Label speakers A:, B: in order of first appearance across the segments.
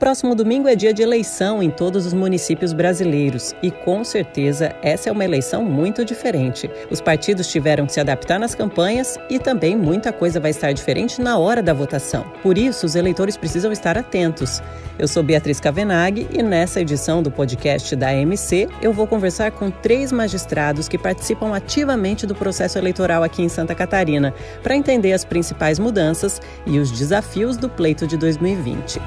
A: próximo domingo é dia de eleição em todos os municípios brasileiros e, com certeza, essa é uma eleição muito diferente. Os partidos tiveram que se adaptar nas campanhas e também muita coisa vai estar diferente na hora da votação. Por isso, os eleitores precisam estar atentos. Eu sou Beatriz Cavenaghi e nessa edição do podcast da AMC eu vou conversar com três magistrados que participam ativamente do processo eleitoral aqui em Santa Catarina para entender as principais mudanças e os desafios do pleito de 2020.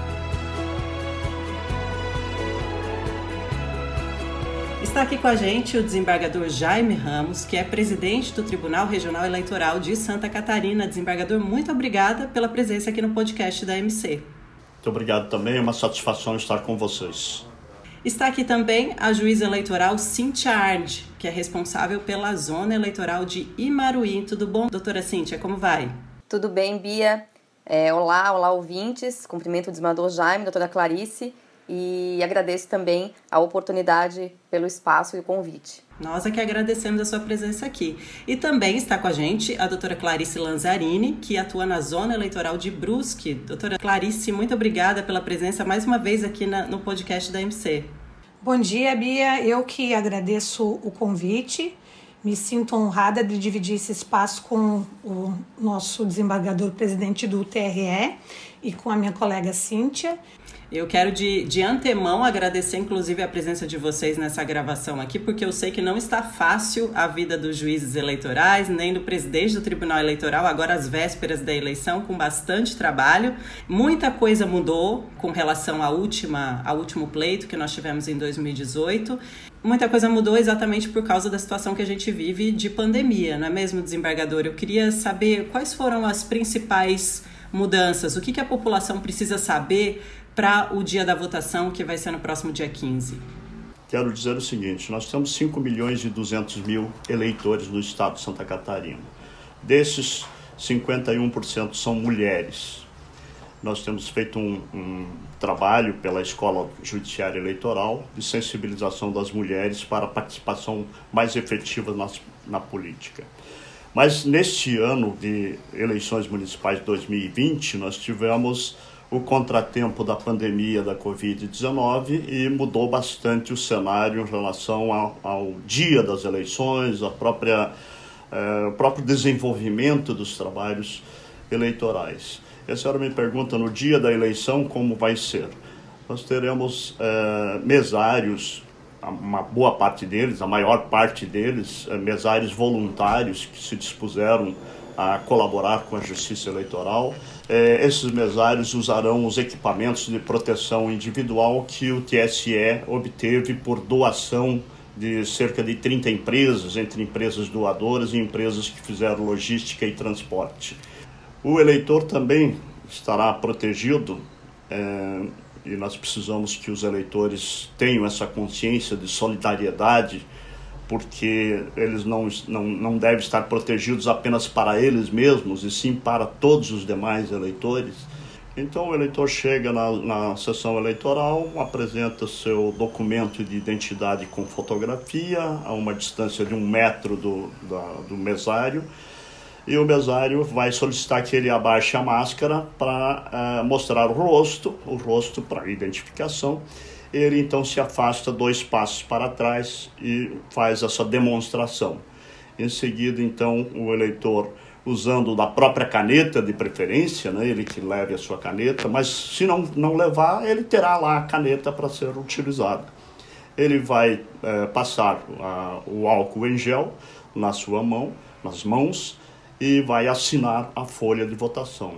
A: Aqui com a gente o desembargador Jaime Ramos, que é presidente do Tribunal Regional Eleitoral de Santa Catarina. Desembargador, muito obrigada pela presença aqui no podcast da MC.
B: Muito obrigado também, é uma satisfação estar com vocês.
A: Está aqui também a juíza eleitoral Cíntia Ard, que é responsável pela zona eleitoral de Imaruí. Tudo bom, doutora Cíntia? Como vai?
C: Tudo bem, Bia. É, olá, olá ouvintes. Cumprimento o desembargador Jaime, doutora Clarice e agradeço também a oportunidade pelo espaço e o convite.
A: Nós é que agradecemos a sua presença aqui. E também está com a gente a doutora Clarice Lanzarini, que atua na Zona Eleitoral de Brusque. Doutora Clarice, muito obrigada pela presença mais uma vez aqui na, no podcast da MC.
D: Bom dia, Bia. Eu que agradeço o convite. Me sinto honrada de dividir esse espaço com o nosso desembargador presidente do TRE e com a minha colega Cíntia.
A: Eu quero de, de antemão agradecer, inclusive, a presença de vocês nessa gravação aqui, porque eu sei que não está fácil a vida dos juízes eleitorais, nem do presidente do Tribunal Eleitoral, agora às vésperas da eleição, com bastante trabalho. Muita coisa mudou com relação à última, ao último pleito que nós tivemos em 2018. Muita coisa mudou exatamente por causa da situação que a gente vive de pandemia, não é mesmo, desembargador? Eu queria saber quais foram as principais mudanças, o que, que a população precisa saber para o dia da votação, que vai ser no próximo dia 15?
B: Quero dizer o seguinte: nós temos 5 milhões e 200 mil eleitores no estado de Santa Catarina. Desses, 51% são mulheres. Nós temos feito um, um, trabalho pela Escola Judiciária Eleitoral de sensibilização das mulheres para a participação mais efetiva na, na política. Mas neste ano de eleições municipais de 2020, nós tivemos o contratempo da pandemia da Covid-19 e mudou bastante o cenário em relação ao, ao dia das eleições, a própria, eh, o próprio desenvolvimento dos trabalhos eleitorais. E a senhora me pergunta, no dia da eleição, como vai ser? Nós teremos eh, mesários, uma boa parte deles, a maior parte deles, eh, mesários voluntários que se dispuseram a colaborar com a Justiça Eleitoral. É, esses mesários usarão os equipamentos de proteção individual que o TSE obteve por doação de cerca de 30 empresas, entre empresas doadoras e empresas que fizeram logística e transporte. O eleitor também estará protegido é, e nós precisamos que os eleitores tenham essa consciência de solidariedade porque eles não, não, não devem estar protegidos apenas para eles mesmos, e sim para todos os demais eleitores. Então o eleitor chega na, na sessão eleitoral, apresenta seu documento de identidade com fotografia, a uma distância de um metro do, da, do mesário, e o mesário vai solicitar que ele abaixe a máscara para uh, mostrar o rosto, o rosto para identificação, ele então se afasta dois passos para trás e faz essa demonstração. Em seguida, então, o eleitor, usando da própria caneta de preferência, né, ele que leve a sua caneta, mas se não, não levar, ele terá lá a caneta para ser utilizada. Ele vai é, passar a, o álcool em gel na sua mão, nas mãos, e vai assinar a folha de votação.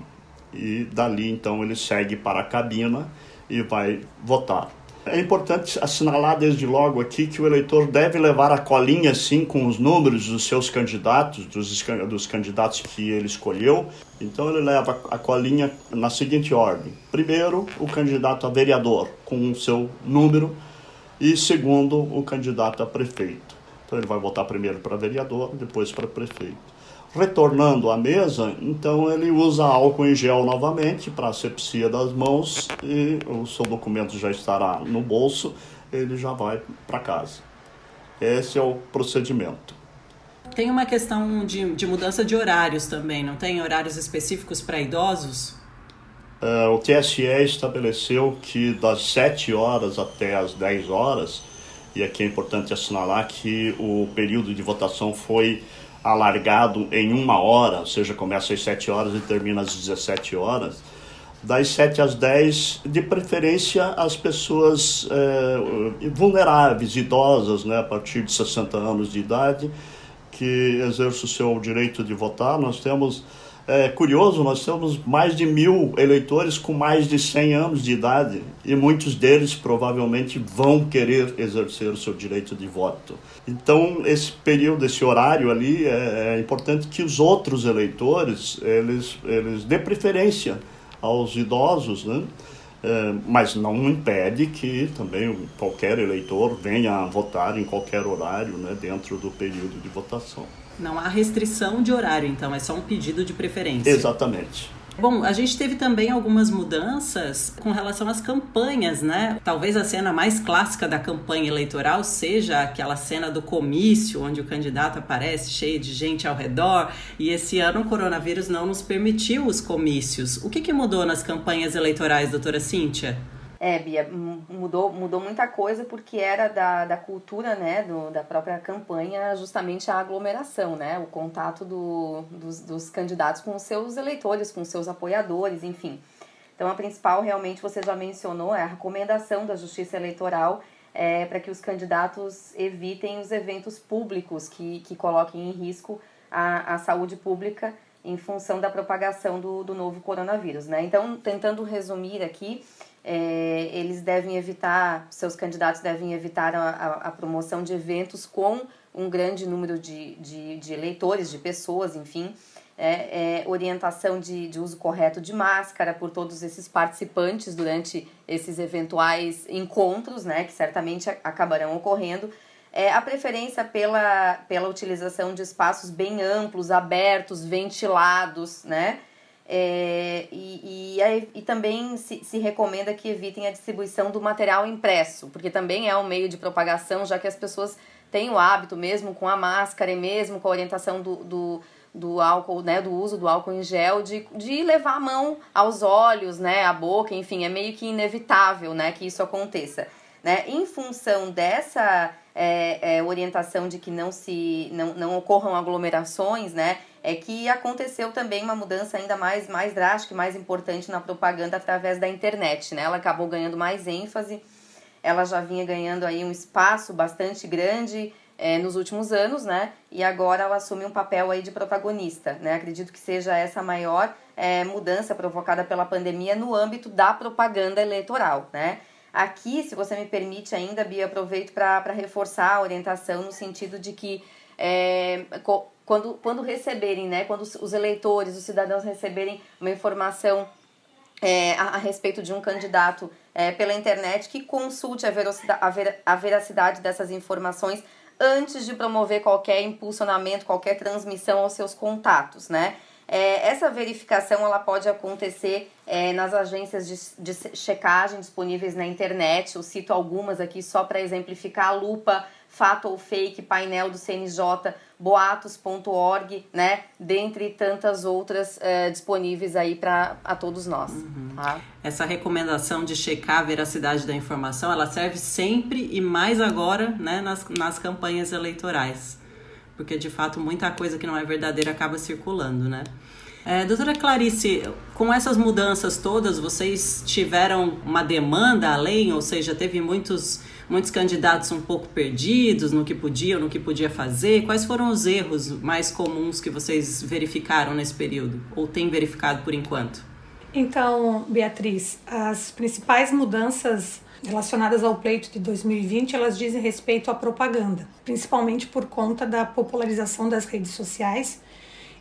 B: E dali, então, ele segue para a cabina e vai votar. É importante assinalar desde logo aqui que o eleitor deve levar a colinha sim com os números dos seus candidatos, dos, dos candidatos que ele escolheu. Então ele leva a colinha na seguinte ordem: primeiro, o candidato a vereador com o seu número, e segundo, o candidato a prefeito. Então ele vai votar primeiro para vereador, depois para prefeito retornando à mesa, então ele usa álcool em gel novamente para asepsia das mãos e o seu documento já estará no bolso, ele já vai para casa. Esse é o procedimento.
A: Tem uma questão de, de mudança de horários também, não tem horários específicos para idosos?
B: uh, o TSE estabeleceu que das 7 horas até as 10 horas, e aqui é importante assinalar que o período de votação foi alargado em uma hora, ou seja, começa às 7 horas e termina às 17 horas, das 7 às 10, de preferência as pessoas é, vulneráveis, idosas, né, a partir de 60 anos de idade, que exercem o seu direito de votar. Nós temos, é curioso, nós temos mais de mil eleitores com mais de 100 anos de idade e muitos deles provavelmente vão querer exercer o seu direito de voto. Então, esse período, esse horário ali, é, é importante que os outros eleitores, eles, eles dê preferência aos idosos, né? É, mas não impede que também qualquer eleitor venha votar em qualquer horário né, dentro do período de votação.
A: Não há restrição de horário, então, é só um pedido de preferência.
B: Exatamente.
A: Bom, a gente teve também algumas mudanças com relação às campanhas, né? Talvez a cena mais clássica da campanha eleitoral seja aquela cena do comício, onde o candidato aparece cheio de gente ao redor, e esse ano o coronavírus não nos permitiu os comícios. O que, que mudou nas campanhas eleitorais, doutora Cíntia?
C: É, Bia, mudou, mudou muita coisa porque era da, da cultura, né, do, da própria campanha, justamente a aglomeração, né, o contato do, dos, dos candidatos com os seus eleitores, com os seus apoiadores, enfim. Então, a principal, realmente, você já mencionou, é a recomendação da Justiça Eleitoral é, para que os candidatos evitem os eventos públicos que, que coloquem em risco a, a saúde pública em função da propagação do, do novo coronavírus, né? Então, tentando resumir aqui, é, eles devem evitar, seus candidatos devem evitar a, a, a, promoção de eventos com um grande número de, de, de eleitores, de pessoas, enfim. É, é, orientação de, de uso correto de máscara por todos esses participantes durante esses eventuais encontros, né, que certamente acabarão ocorrendo. É, a preferência pela, pela utilização de espaços bem amplos, abertos, ventilados, né, é, e, e, e, também se, se, recomenda que evitem a distribuição do material impresso, porque também é um meio de propagação, já que as pessoas têm o hábito, mesmo com a máscara e mesmo com a orientação do, do, do álcool, né, do uso do álcool em gel, de, de levar a mão aos olhos, né, à boca, enfim, é meio que inevitável né, que isso aconteça. Né? Em função dessa é, é, orientação de que não se não, não ocorram aglomerações, né? É que aconteceu também uma mudança ainda mais, mais drástica e mais importante na propaganda através da internet, né? Ela acabou ganhando mais ênfase, ela já vinha ganhando aí um espaço bastante grande é, nos últimos anos, né? E agora ela assume um papel aí de protagonista, né? Acredito que seja essa maior é, mudança provocada pela pandemia no âmbito da propaganda eleitoral, né? Aqui, se você me permite ainda, Bia, aproveito para reforçar a orientação no sentido de que é, quando, quando receberem, né, quando os eleitores, os cidadãos receberem uma informação é, a, a, respeito de um candidato é, pela internet, que consulte a, a, ver, a veracidade dessas informações antes de promover qualquer impulsionamento, qualquer transmissão aos seus contatos, né? É, essa verificação ela pode acontecer é, nas agências de, de checagem disponíveis na internet. Eu cito algumas aqui só para exemplificar: a Lupa, Fato ou Fake, painel do CNJ, boatos.org, né? Dentre tantas outras é, disponíveis aí para a todos nós. Uhum. Tá?
A: Essa recomendação de checar a veracidade da informação, ela serve sempre e mais agora, né, nas, nas campanhas eleitorais. Porque de fato muita coisa que não é verdadeira acaba circulando, né? É, doutora Clarice, com essas mudanças todas, vocês tiveram uma demanda além, ou seja, teve muitos muitos candidatos um pouco perdidos no que podiam, no que podia fazer. Quais foram os erros mais comuns que vocês verificaram nesse período ou têm verificado por enquanto?
D: Então, Beatriz, as principais mudanças relacionadas ao pleito de 2020, elas dizem respeito à propaganda, principalmente por conta da popularização das redes sociais.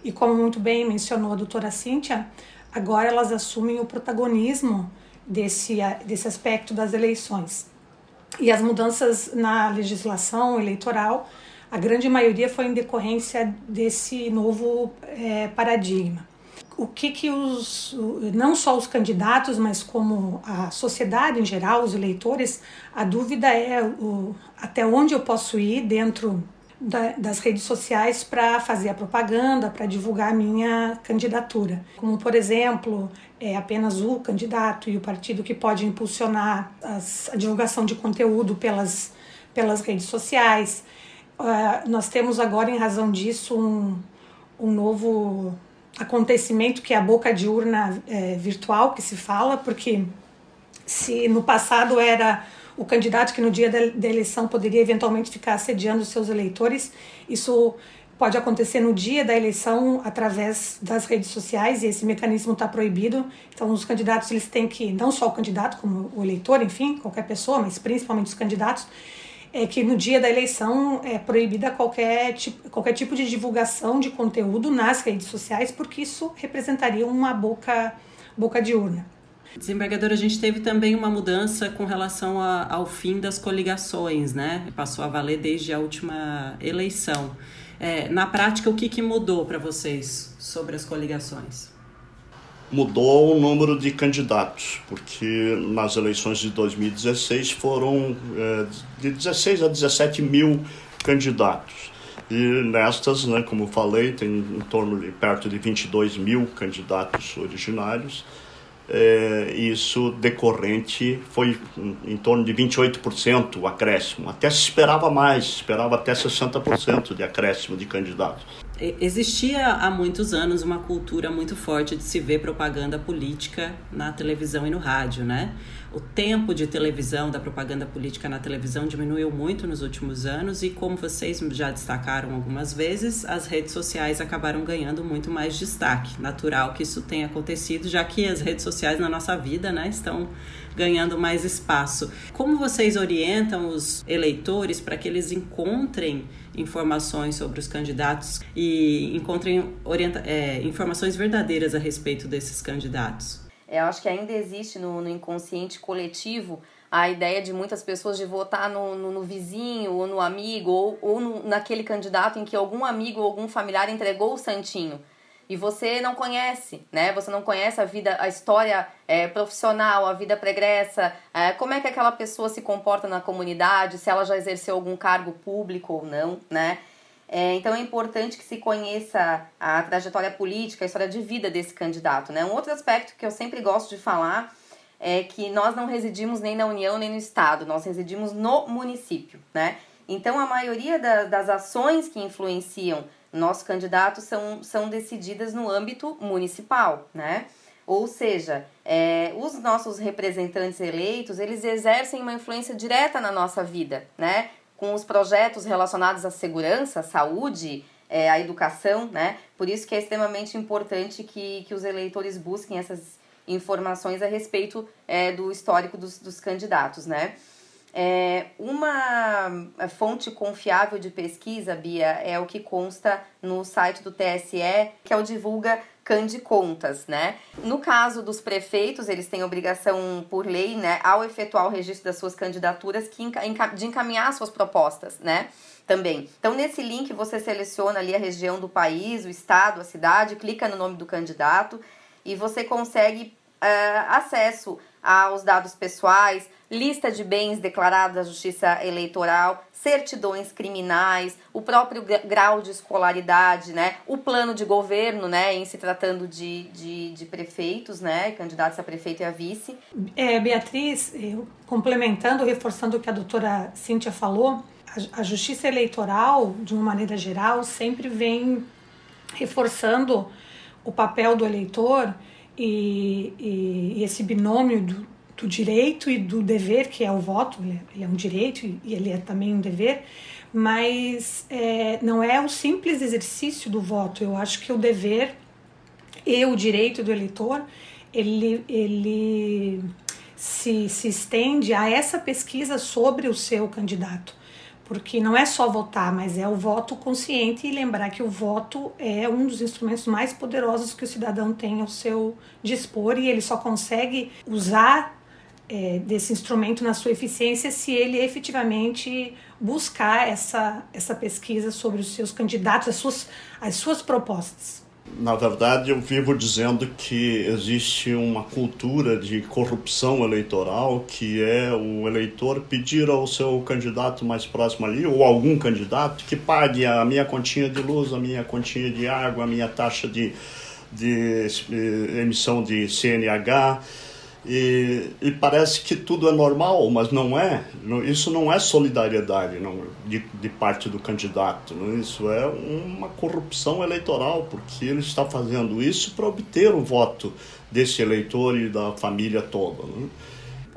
D: E como muito bem mencionou a doutora Cíntia, agora elas assumem o protagonismo desse, desse aspecto das eleições. E as mudanças na legislação eleitoral, a grande maioria foi em decorrência desse novo é, paradigma. O que que os, não só os candidatos, mas como a sociedade em geral, os eleitores, a dúvida é o, até onde eu posso ir dentro da, das redes sociais para fazer a propaganda, para divulgar a minha candidatura. Como, por exemplo, é apenas o candidato e o partido que pode impulsionar as, a divulgação de conteúdo pelas, pelas redes sociais. Uh, nós temos agora, em razão disso, um, um novo acontecimento que é a boca de urna é, virtual que se fala, porque se no passado era o candidato que no dia da, da eleição poderia eventualmente ficar assediando seus eleitores, isso pode acontecer no dia da eleição através das redes sociais e esse mecanismo está proibido. Então os candidatos eles têm que não só o candidato como o eleitor, enfim, qualquer pessoa, mas principalmente os candidatos é que no dia da eleição é proibida qualquer tipo, qualquer tipo de divulgação de conteúdo nas redes sociais, porque isso representaria uma boca, boca de urna.
A: Desembargador, a gente teve também uma mudança com relação a, ao fim das coligações, né? Passou a valer desde a última eleição. É, na prática, o que, que mudou para vocês sobre as coligações?
B: mudou o número de candidatos, porque nas eleições de 2016 foram é, de 16 a 17 mil candidatos. E nestas, né, como falei, tem em torno de perto de 22 mil candidatos originários. É, isso decorrente foi em, torno de 28% o acréscimo. Até se esperava mais, esperava até 60% de acréscimo de candidatos.
A: Existia há muitos anos uma cultura muito forte de se ver propaganda política na televisão e no rádio, né? O tempo de televisão, da propaganda política na televisão diminuiu muito nos últimos anos e, como vocês já destacaram algumas vezes, as redes sociais acabaram ganhando muito mais destaque. Natural que isso tenha acontecido, já que as redes sociais na nossa vida né, estão ganhando mais espaço. Como vocês orientam os eleitores para que eles encontrem informações sobre os candidatos e encontrem orienta é, informações verdadeiras a respeito desses candidatos?
C: Eu acho que ainda existe no, no inconsciente coletivo a ideia de muitas pessoas de votar no, no, no vizinho ou no amigo ou, ou no, naquele candidato em que algum amigo ou algum familiar entregou o santinho e você não conhece, né? Você não conhece a vida, a história é, profissional, a vida pregressa, é, como é que aquela pessoa se comporta na comunidade, se ela já exerceu algum cargo público ou não, né? É, então é importante que se conheça a trajetória política, a história de vida desse candidato, né? Um outro aspecto que eu sempre gosto de falar é que nós não residimos nem na União nem no Estado, nós residimos no município, né? Então a maioria da, das ações que influenciam nossos candidatos são, são decididas no âmbito municipal, né? Ou seja, é, os nossos representantes eleitos, eles exercem uma influência direta na nossa vida, né? Com os projetos relacionados à segurança, à saúde, é, à educação, né? Por isso que é extremamente importante que, que os eleitores busquem essas informações a respeito é, do histórico dos, dos candidatos, né? É, uma fonte confiável de pesquisa, Bia, é o que consta no site do TSE, que é o Divulga Cande Contas, né? No caso dos prefeitos, eles têm obrigação por lei, né, ao efetuar o registro das suas candidaturas, que, de encaminhar suas propostas, né? Também. Então, nesse link, você seleciona ali a região do país, o estado, a cidade, clica no nome do candidato e você consegue uh, acesso aos dados pessoais, lista de bens declarados à Justiça Eleitoral, certidões criminais, o próprio grau de escolaridade, né, o plano de governo, né, em se tratando de, de, de prefeitos, né, candidatos a prefeito e a vice.
D: É, Beatriz, complementando, reforçando o que a doutora Cíntia falou, a, a Justiça Eleitoral, de uma maneira geral, sempre vem reforçando o papel do eleitor e, e, e esse binômio do, do direito e do dever, que é o voto, ele é, é um direito e ele é também um dever, mas é, não é o simples exercício do voto. Eu acho que o dever e o direito do eleitor, ele, ele se, se estende a essa pesquisa sobre o seu candidato. Porque não é só votar, mas é o voto consciente e lembrar que o voto é um dos instrumentos mais poderosos que o cidadão tem ao seu dispor e ele só consegue usar é, desse instrumento na sua eficiência se ele efetivamente buscar essa, essa pesquisa sobre os seus candidatos, as suas, as suas propostas.
B: Na verdade, eu vivo dizendo que existe uma cultura de corrupção eleitoral, que é o eleitor pedir ao seu candidato mais próximo ali, ou algum candidato, que pague a minha continha de luz, a minha continha de água, a minha taxa de, de eh, emissão de CNH e, e, parece que tudo é normal, mas não é. Isso não é solidariedade não, de, de parte do candidato. Não, isso é uma corrupção eleitoral, porque ele está fazendo isso para obter o voto desse eleitor e da família toda. Não?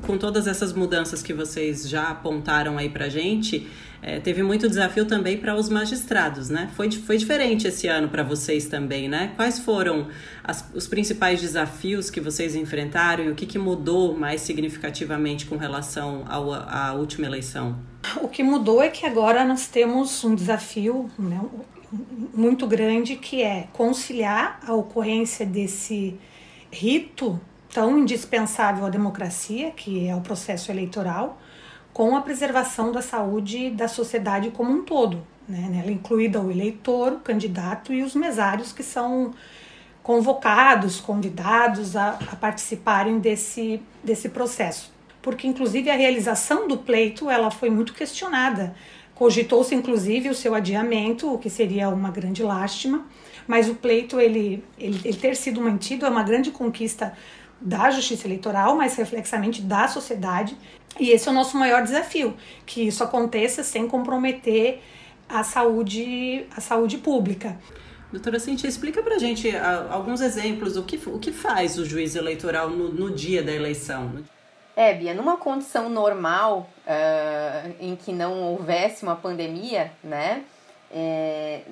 A: Com todas essas mudanças que vocês já apontaram aí para gente, é, teve muito desafio também para os magistrados, né? Foi, foi diferente esse ano para vocês também, né? Quais foram as, os principais desafios que vocês enfrentaram e o que, que mudou mais significativamente com relação ao, à última eleição?
D: O que mudou é que agora nós temos um desafio né, muito grande que é conciliar a ocorrência desse rito tão indispensável à democracia, que é o processo eleitoral, com a preservação da saúde da sociedade como um todo, né? Nela incluída o eleitor, o candidato e os mesários que são convocados, convidados a, a participarem desse, desse processo. Porque, inclusive, a realização do pleito ela foi muito questionada. Cogitou-se, inclusive, o seu adiamento, o que seria uma grande lástima, mas o pleito, ele, ele, ele ter sido mantido é uma grande conquista da justiça eleitoral, mas reflexamente da sociedade. E esse é o nosso maior desafio, que isso aconteça sem comprometer a saúde, a saúde pública.
A: Doutora Cintia, explica pra gente alguns exemplos, o que, o que faz o juiz eleitoral no, no dia da eleição?
C: É, Bia, numa condição normal, uh, em que não houvesse uma pandemia, né, é,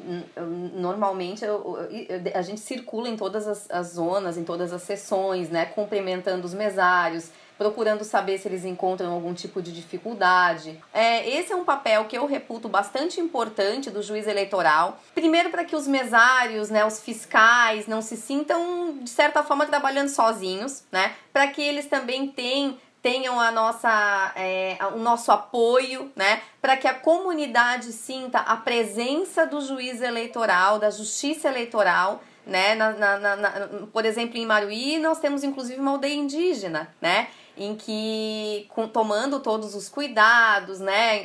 C: normalmente eu, eu, a gente circula em todas as, as, zonas, em todas as sessões, né, cumprimentando os mesários, procurando saber se eles encontram algum tipo de dificuldade. É, esse é um papel que eu reputo bastante importante do juiz eleitoral. Primeiro, para que os mesários, né, os fiscais, não se sintam, de certa forma, trabalhando sozinhos, né, para que eles também tenham tenham a nossa, é, o nosso apoio, né? Para que a comunidade sinta a presença do juiz eleitoral, da justiça eleitoral, né? Na, na, na, por exemplo, em Maruí, nós temos inclusive uma aldeia indígena, né? em que, com, tomando todos os cuidados, né,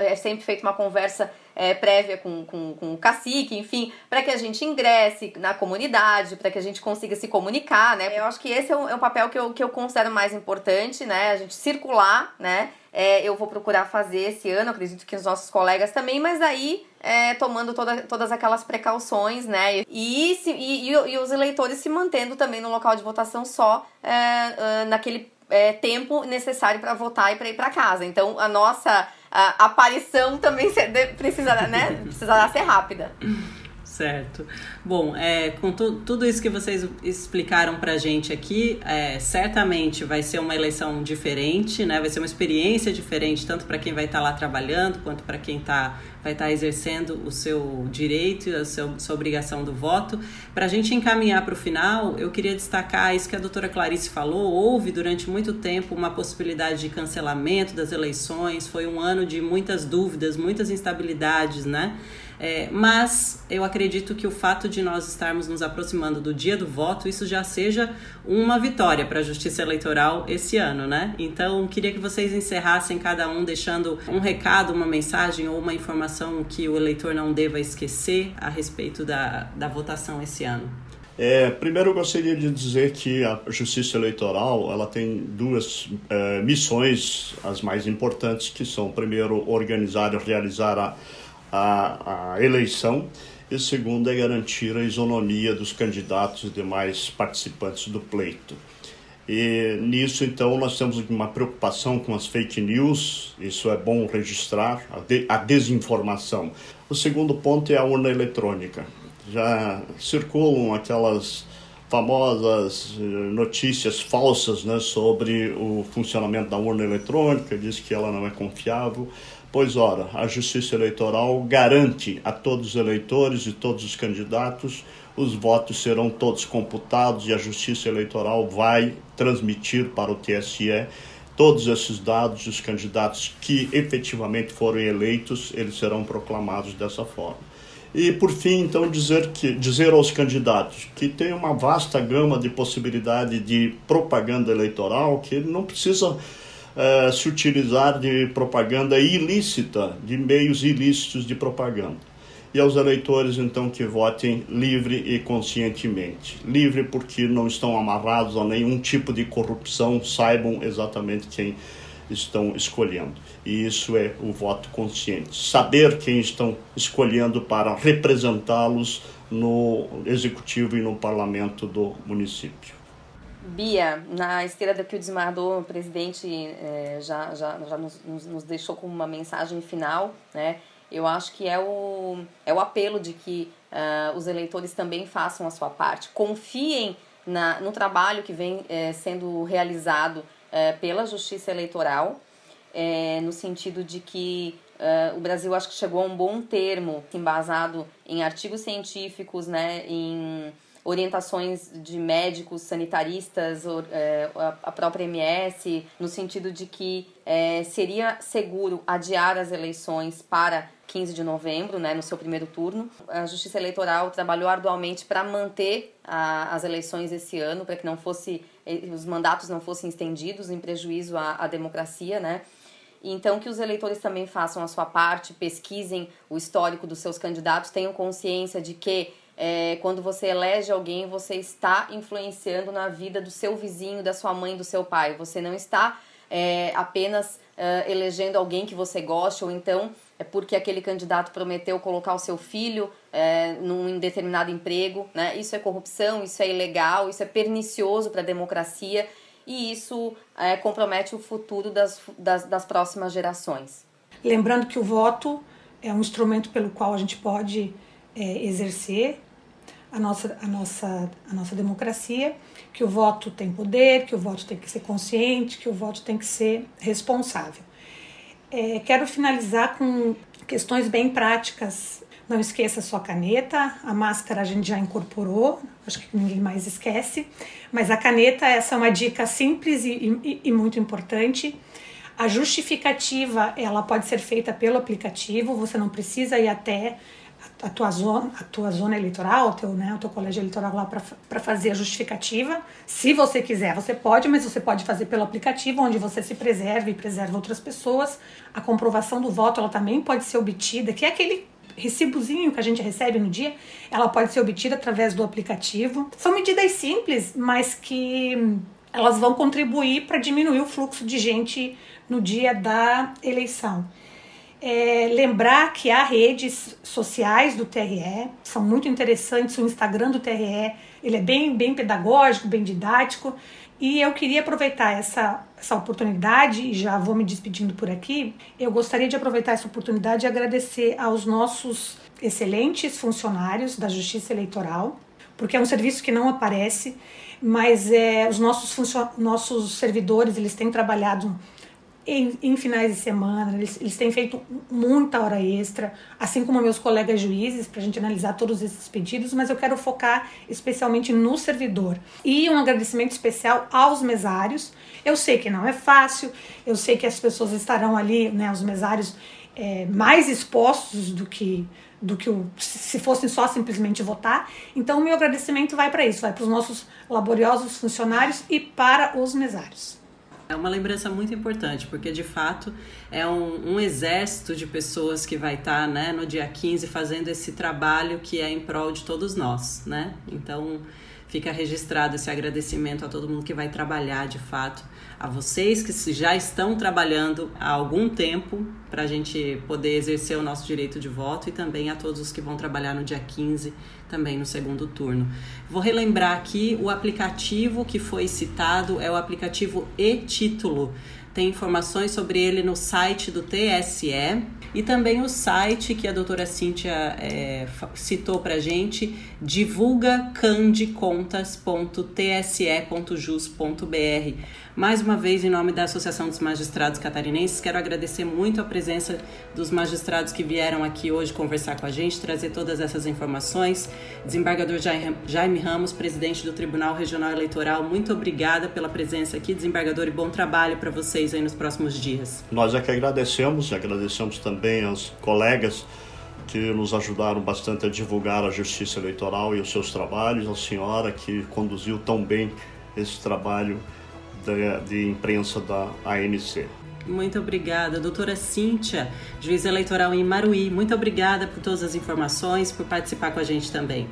C: é sempre feita uma conversa é, prévia com, com, com o cacique, enfim, para que a gente ingresse na comunidade, para que a gente consiga se comunicar, né. Eu acho que esse é o, é o papel que eu, que eu considero mais importante, né, a gente circular, né, é, eu vou procurar fazer esse ano, acredito que os nossos colegas também, mas aí é, tomando toda, todas aquelas precauções, né? E, se, e, e, os eleitores se mantendo também no local de votação só é, naquele é, tempo necessário para votar e para ir para casa. Então a nossa a, aparição também precisa, né, ser rápida.
A: Certo. Bom, é, com tu, tudo isso que vocês explicaram pra gente aqui, é, certamente vai ser uma eleição diferente, né? Vai ser uma experiência diferente, tanto para quem vai estar tá lá trabalhando, quanto para quem tá, vai estar tá exercendo o seu direito e a seu, sua obrigação do voto. Para a gente encaminhar para o final, eu queria destacar isso que a doutora Clarice falou. Houve durante muito tempo uma possibilidade de cancelamento das eleições, foi um ano de muitas dúvidas, muitas instabilidades, né? É, mas eu acredito que o fato de nós estarmos nos aproximando do dia do voto, isso já seja uma vitória para a justiça eleitoral esse ano, né? Então, queria que vocês encerrassem cada um deixando um recado, uma mensagem ou uma informação que o eleitor não deva esquecer a respeito da, da votação esse ano.
B: É, primeiro eu gostaria de dizer que a Justiça Eleitoral ela tem duas é, missões as mais importantes que são primeiro organizar e realizar a a, a eleição e segundo é garantir a isonomia dos candidatos e demais participantes do pleito. E nisso, então, nós temos uma preocupação com as fake news, isso é bom registrar, a, de, a desinformação. O segundo ponto é a urna eletrônica. Já circulam aquelas famosas eh, notícias falsas né, sobre o funcionamento da urna eletrônica, diz que ela não é confiável. Pois ora, a Justiça Eleitoral garante a todos os eleitores e todos os candidatos os votos serão todos computados e a Justiça Eleitoral vai transmitir para o TSE todos esses dados dos candidatos que efetivamente foram eleitos, eles serão proclamados dessa forma. E, por fim, então, dizer, que, dizer aos candidatos que tem uma vasta gama de possibilidade de propaganda eleitoral, que ele não precisa uh, se utilizar de propaganda ilícita, de meios ilícitos de propaganda. E aos eleitores, então, que votem livre e conscientemente. Livre porque não estão amarrados a nenhum tipo de corrupção, saibam exatamente quem estão escolhendo. E isso é o voto consciente. Saber quem estão escolhendo para representá-los no executivo e no parlamento do município.
C: Bia, na esteira do que o desembargador presidente é, já, já, já nos, nos, deixou como uma mensagem final, né? eu acho que é o, é o apelo de que uh, os eleitores também façam a sua parte. Confiem na, no trabalho que vem é, sendo realizado é, pela Justiça Eleitoral, é, no sentido de que é, o Brasil acho que chegou a um bom termo, embasado em artigos científicos, né, em orientações de médicos, sanitaristas, é, a própria MS, no sentido de que é, seria seguro adiar as eleições para 15 de novembro, né, no seu primeiro turno. A Justiça Eleitoral trabalhou arduamente para manter a, as eleições esse ano, para que não fosse eh, os mandatos não fossem estendidos em prejuízo à, à democracia, né? Então, que os eleitores também façam a sua parte, pesquisem o histórico dos seus candidatos, tenham consciência de que é, quando você elege alguém, você está influenciando na vida do seu vizinho, da sua mãe, do seu pai. Você não está é, apenas é, elegendo alguém que você goste, ou então é porque aquele candidato prometeu colocar o seu filho é, num determinado emprego. Né? Isso é corrupção, isso é ilegal, isso é pernicioso para a democracia e isso é, compromete o futuro das, das, das próximas gerações.
D: Lembrando que o voto é um instrumento pelo qual a gente pode é, exercer a nossa, a, nossa, a nossa democracia, que o voto tem poder, que o voto tem que ser consciente, que o voto tem que ser responsável. É, quero finalizar com questões bem práticas. Não esqueça a sua caneta, a máscara a gente já incorporou, acho que ninguém mais esquece, mas a caneta, essa é uma dica simples e, e, e muito importante. A justificativa, ela pode ser feita pelo aplicativo, você não precisa ir até a tua zona, a tua zona eleitoral, o teu, né, o teu colégio eleitoral lá para fazer a justificativa. Se você quiser, você pode, mas você pode fazer pelo aplicativo, onde você se preserva e preserva outras pessoas. A comprovação do voto, ela também pode ser obtida, que é aquele recibozinho que a gente recebe no dia, ela pode ser obtida através do aplicativo. São medidas simples, mas que elas vão contribuir para diminuir o fluxo de gente no dia da eleição é, lembrar que há redes sociais do TRE, são muito interessantes, o Instagram do TRE, ele é bem, bem pedagógico, bem didático, e eu queria aproveitar essa, essa oportunidade, e já vou me despedindo por aqui, eu gostaria de aproveitar essa oportunidade e agradecer aos nossos excelentes funcionários da Justiça Eleitoral, porque é um serviço que não aparece, mas é, os nossos, nossos servidores eles têm trabalhado em, em, finais de semana, eles, eles têm feito muita hora extra, assim como meus colegas juízes, para a gente analisar todos esses pedidos, mas eu quero focar especialmente no servidor. E um agradecimento especial aos mesários. Eu sei que não é fácil, eu sei que as pessoas estarão ali, né, os mesários, é, mais expostos do que do que o, se fossem só simplesmente votar. Então, o meu agradecimento vai para isso, vai para os nossos laboriosos funcionários e para os mesários.
A: É uma lembrança muito importante, porque de fato é um, um exército de pessoas que vai estar tá, né, no dia 15 fazendo esse trabalho que é em prol de todos nós, né? Então fica registrado esse agradecimento a todo mundo que vai trabalhar de fato, a vocês que já estão trabalhando há algum tempo para a gente poder exercer o nosso direito de voto e também a todos os que vão trabalhar no dia 15 também no segundo turno. Vou relembrar aqui o aplicativo que foi citado é o aplicativo e-título. Tem informações sobre ele no site do TSE e também o site que a doutora Cíntia é, citou para gente, divulgacandecontas.tse.jus.br. Mais uma vez, em nome da Associação dos Magistrados Catarinenses, quero agradecer muito a presença dos magistrados que vieram aqui hoje conversar com a gente, trazer todas essas informações. Desembargador Jaime Ramos, presidente do Tribunal Regional Eleitoral, muito obrigada pela presença aqui, desembargador, e bom trabalho para vocês aí nos próximos dias.
B: Nós é que agradecemos, agradecemos também aos colegas que nos ajudaram bastante a divulgar a justiça eleitoral e os seus trabalhos, a senhora que conduziu tão bem esse trabalho de, de imprensa da ANC.
A: Muito obrigada, doutora Cíntia, juiz eleitoral em Maruí. Muito obrigada por todas as informações, por participar com a gente também.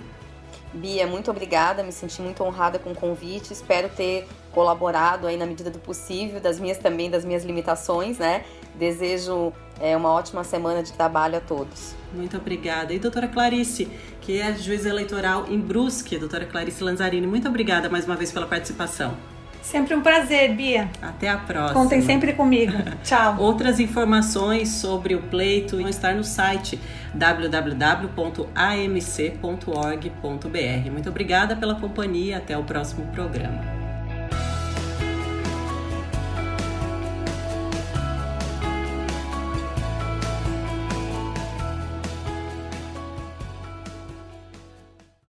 C: Bia, muito obrigada, me senti muito honrada com o convite, espero ter colaborado aí na medida do possível, das minhas também, das minhas limitações, né? Desejo é, uma ótima semana de trabalho a todos.
A: Muito obrigada. E doutora Clarice, que é juiz eleitoral em Brusque, doutora Clarice Lanzarini, muito obrigada mais uma vez pela participação.
D: Sempre um prazer, Bia.
A: Até a próxima.
D: Contem sempre comigo. Tchau.
A: Outras informações sobre o pleito vão estar no site www.amc.org.br. Muito obrigada pela companhia. Até o próximo programa.